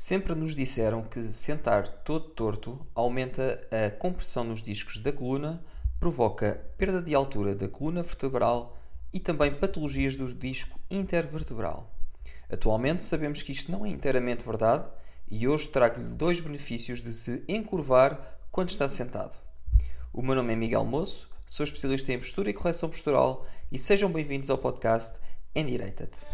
Sempre nos disseram que sentar todo torto aumenta a compressão nos discos da coluna, provoca perda de altura da coluna vertebral e também patologias do disco intervertebral. Atualmente sabemos que isto não é inteiramente verdade e hoje trago-lhe dois benefícios de se encurvar quando está sentado. O meu nome é Miguel Moço, sou especialista em postura e correção postural e sejam bem-vindos ao podcast Endireita-te.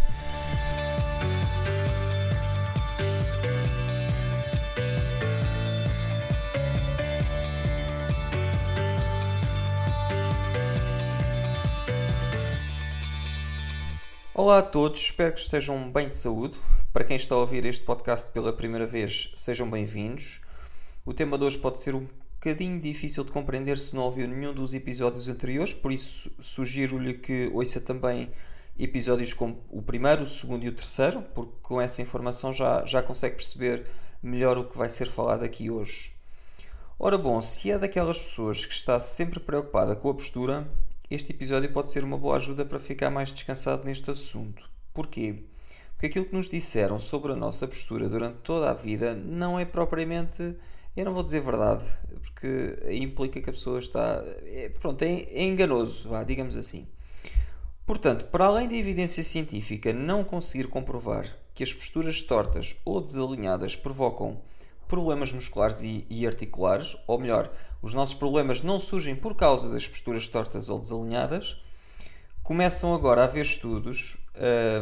Olá a todos, espero que estejam bem de saúde. Para quem está a ouvir este podcast pela primeira vez, sejam bem-vindos. O tema de hoje pode ser um bocadinho difícil de compreender se não ouviu nenhum dos episódios anteriores, por isso sugiro-lhe que ouça também episódios como o primeiro, o segundo e o terceiro, porque com essa informação já, já consegue perceber melhor o que vai ser falado aqui hoje. Ora bom, se é daquelas pessoas que está sempre preocupada com a postura, este episódio pode ser uma boa ajuda para ficar mais descansado neste assunto. Porquê? Porque aquilo que nos disseram sobre a nossa postura durante toda a vida não é propriamente. Eu não vou dizer verdade, porque implica que a pessoa está. É, pronto, é, é enganoso, vá, digamos assim. Portanto, para além da evidência científica não conseguir comprovar que as posturas tortas ou desalinhadas provocam problemas musculares e, e, articulares, ou melhor, os nossos problemas não surgem por causa das posturas tortas ou desalinhadas, começam agora a haver estudos,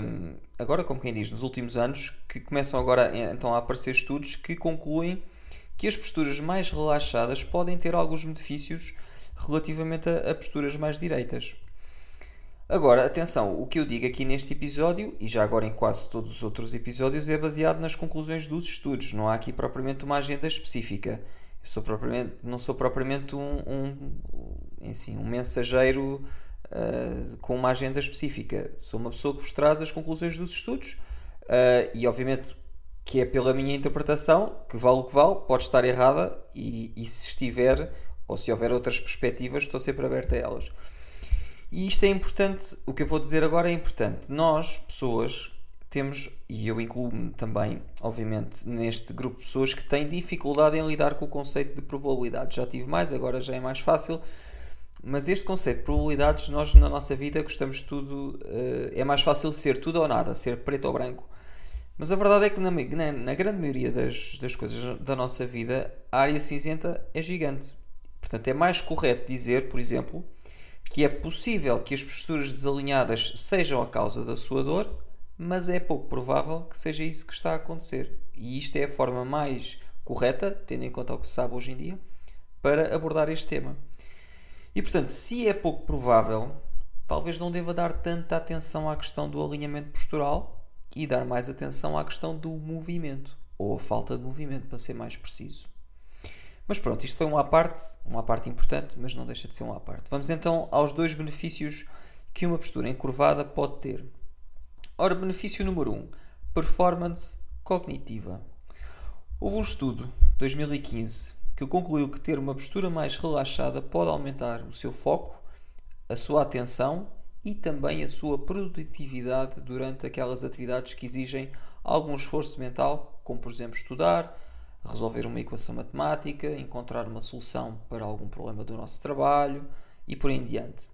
hum, agora como quem diz, nos últimos anos, que começam agora então a aparecer estudos que concluem que as posturas mais relaxadas podem ter alguns benefícios relativamente a, a posturas mais direitas. Agora, atenção, o que eu digo aqui neste episódio, e já agora em quase todos os outros episódios, é baseado nas conclusões dos estudos. Não há aqui propriamente uma agenda específica. Eu sou propriamente, não sou propriamente um, um, assim, um mensageiro uh, com uma agenda específica. Sou uma pessoa que vos traz as conclusões dos estudos uh, e, obviamente, que é pela minha interpretação, que vale o que vale, pode estar errada e, e se estiver, ou se houver outras perspectivas, estou sempre aberto a elas. E isto é importante, o que eu vou dizer agora é importante. Nós, pessoas, temos, e eu incluo-me também, obviamente, neste grupo de pessoas que têm dificuldade em lidar com o conceito de probabilidade. Já tive mais, agora já é mais fácil. Mas este conceito de probabilidades, nós na nossa vida gostamos tudo. Uh, é mais fácil ser tudo ou nada, ser preto ou branco. Mas a verdade é que na, na, na grande maioria das, das coisas da nossa vida, a área cinzenta é gigante. Portanto, é mais correto dizer, por exemplo, que é possível que as posturas desalinhadas sejam a causa da sua dor, mas é pouco provável que seja isso que está a acontecer. E isto é a forma mais correta, tendo em conta o que se sabe hoje em dia, para abordar este tema. E portanto, se é pouco provável, talvez não deva dar tanta atenção à questão do alinhamento postural e dar mais atenção à questão do movimento, ou a falta de movimento, para ser mais preciso. Mas pronto, isto foi uma parte, uma parte importante, mas não deixa de ser uma parte. Vamos então aos dois benefícios que uma postura encurvada pode ter. Ora, benefício número 1, um, performance cognitiva. Houve um estudo, 2015, que concluiu que ter uma postura mais relaxada pode aumentar o seu foco, a sua atenção e também a sua produtividade durante aquelas atividades que exigem algum esforço mental, como por exemplo estudar, resolver uma equação matemática, encontrar uma solução para algum problema do nosso trabalho e por aí em diante.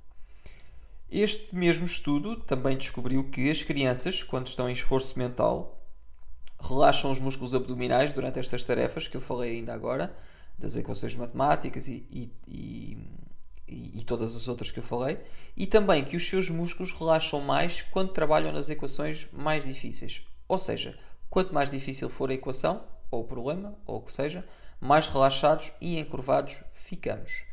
Este mesmo estudo também descobriu que as crianças, quando estão em esforço mental, relaxam os músculos abdominais durante estas tarefas que eu falei ainda agora, das equações matemáticas e, e, e, e, todas as outras que eu falei, e também que os seus músculos relaxam mais quando trabalham nas equações mais difíceis. Ou seja, quanto mais difícil for a equação, ou o problema, ou o que seja, mais relaxados e encurvados ficamos.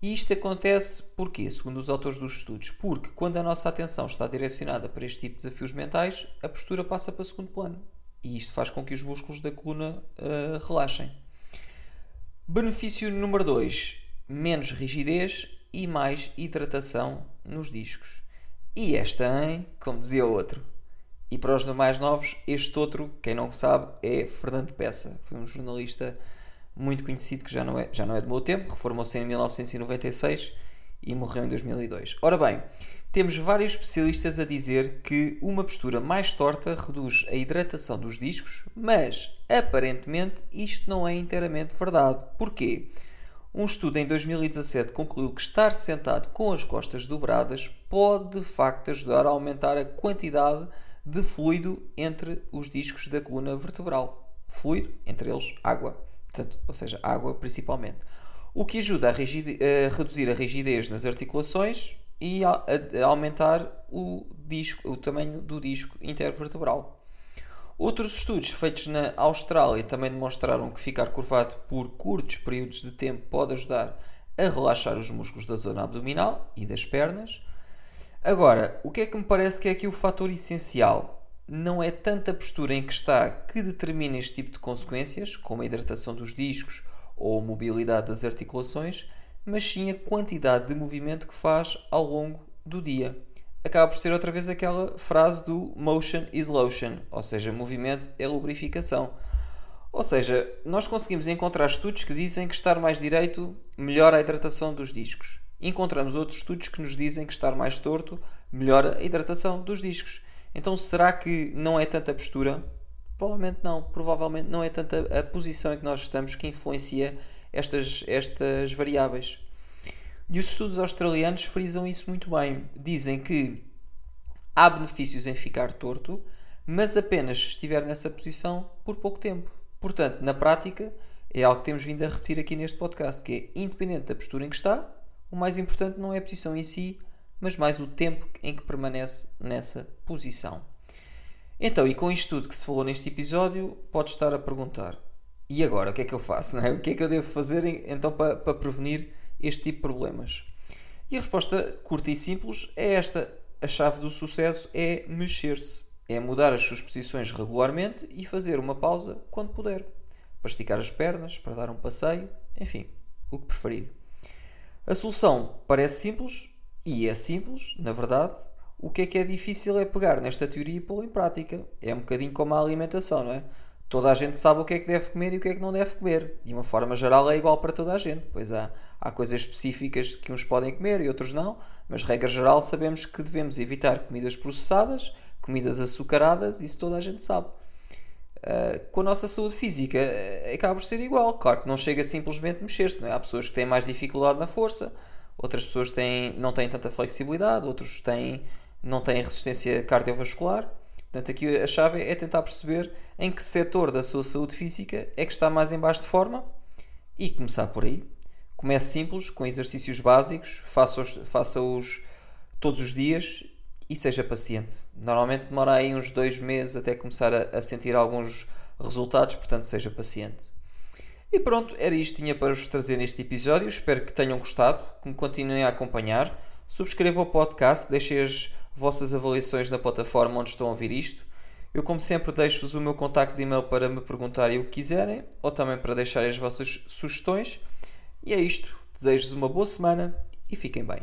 E isto acontece porque, segundo os autores dos estudos, porque quando a nossa atenção está direcionada para este tipo de desafios mentais, a postura passa para segundo plano. E isto faz com que os músculos da coluna uh, relaxem. Benefício número 2: menos rigidez e mais hidratação nos discos. E esta, hein? Como dizia o outro, e para os mais novos, este outro, quem não sabe, é Fernando Peça. Foi um jornalista muito conhecido que já não é, já não é do meu tempo, reformou-se em 1996 e morreu em 2002. Ora bem, temos vários especialistas a dizer que uma postura mais torta reduz a hidratação dos discos, mas aparentemente isto não é inteiramente verdade. Porquê? Um estudo em 2017 concluiu que estar sentado com as costas dobradas pode de facto ajudar a aumentar a quantidade de fluido entre os discos da coluna vertebral. Fluido, entre eles água. Portanto, ou seja, água principalmente. O que ajuda a, a reduzir a rigidez nas articulações e a, a aumentar o, disco, o tamanho do disco intervertebral. Outros estudos feitos na Austrália também demonstraram que ficar curvado por curtos períodos de tempo pode ajudar a relaxar os músculos da zona abdominal e das pernas. Agora, o que é que me parece que é aqui o fator essencial? Não é tanta postura em que está que determina este tipo de consequências, como a hidratação dos discos ou a mobilidade das articulações, mas sim a quantidade de movimento que faz ao longo do dia acaba por ser outra vez aquela frase do motion is lotion, ou seja, movimento é lubrificação. Ou seja, nós conseguimos encontrar estudos que dizem que estar mais direito melhora a hidratação dos discos. Encontramos outros estudos que nos dizem que estar mais torto melhora a hidratação dos discos. Então, será que não é tanta postura? Provavelmente não. Provavelmente não é tanta a posição em que nós estamos que influencia estas, estas variáveis. E os estudos australianos frisam isso muito bem. Dizem que há benefícios em ficar torto, mas apenas se estiver nessa posição por pouco tempo. Portanto, na prática, é algo que temos vindo a repetir aqui neste podcast, que é independente da postura em que está, o mais importante não é a posição em si, mas mais o tempo em que permanece nessa posição. Então, e com isto tudo que se falou neste episódio, pode estar a perguntar: e agora o que é que eu faço? Não é? O que é que eu devo fazer então para, para prevenir este tipo de problemas? E a resposta curta e simples é esta: a chave do sucesso é mexer-se, é mudar as suas posições regularmente e fazer uma pausa quando puder, para esticar as pernas, para dar um passeio, enfim, o que preferir. A solução parece simples e é simples, na verdade. O que é que é difícil é pegar nesta teoria e pô-la em prática. É um bocadinho como a alimentação, não é? toda a gente sabe o que é que deve comer e o que é que não deve comer. De uma forma geral é igual para toda a gente. Pois há, há coisas específicas que uns podem comer e outros não, mas regra geral sabemos que devemos evitar comidas processadas, comidas açucaradas, isso toda a gente sabe. Uh, com a nossa saúde física uh, acaba por ser igual. Claro que não chega simplesmente mexer-se. É? Há pessoas que têm mais dificuldade na força, outras pessoas têm, não têm tanta flexibilidade, outros têm, não têm resistência cardiovascular. Portanto, aqui a chave é tentar perceber em que setor da sua saúde física é que está mais em baixo de forma e começar por aí. Comece simples, com exercícios básicos, faça-os faça -os todos os dias e seja paciente. Normalmente demora aí uns dois meses até começar a, a sentir alguns resultados, portanto seja paciente. E pronto, era isto que tinha para vos trazer neste episódio. Espero que tenham gostado, que me continuem a acompanhar. Subscrevam o podcast, deixem as vossas avaliações na plataforma onde estão a ouvir isto. Eu, como sempre, deixo-vos o meu contacto de e-mail para me perguntarem o que quiserem ou também para deixarem as vossas sugestões. E é isto. Desejo-vos uma boa semana e fiquem bem.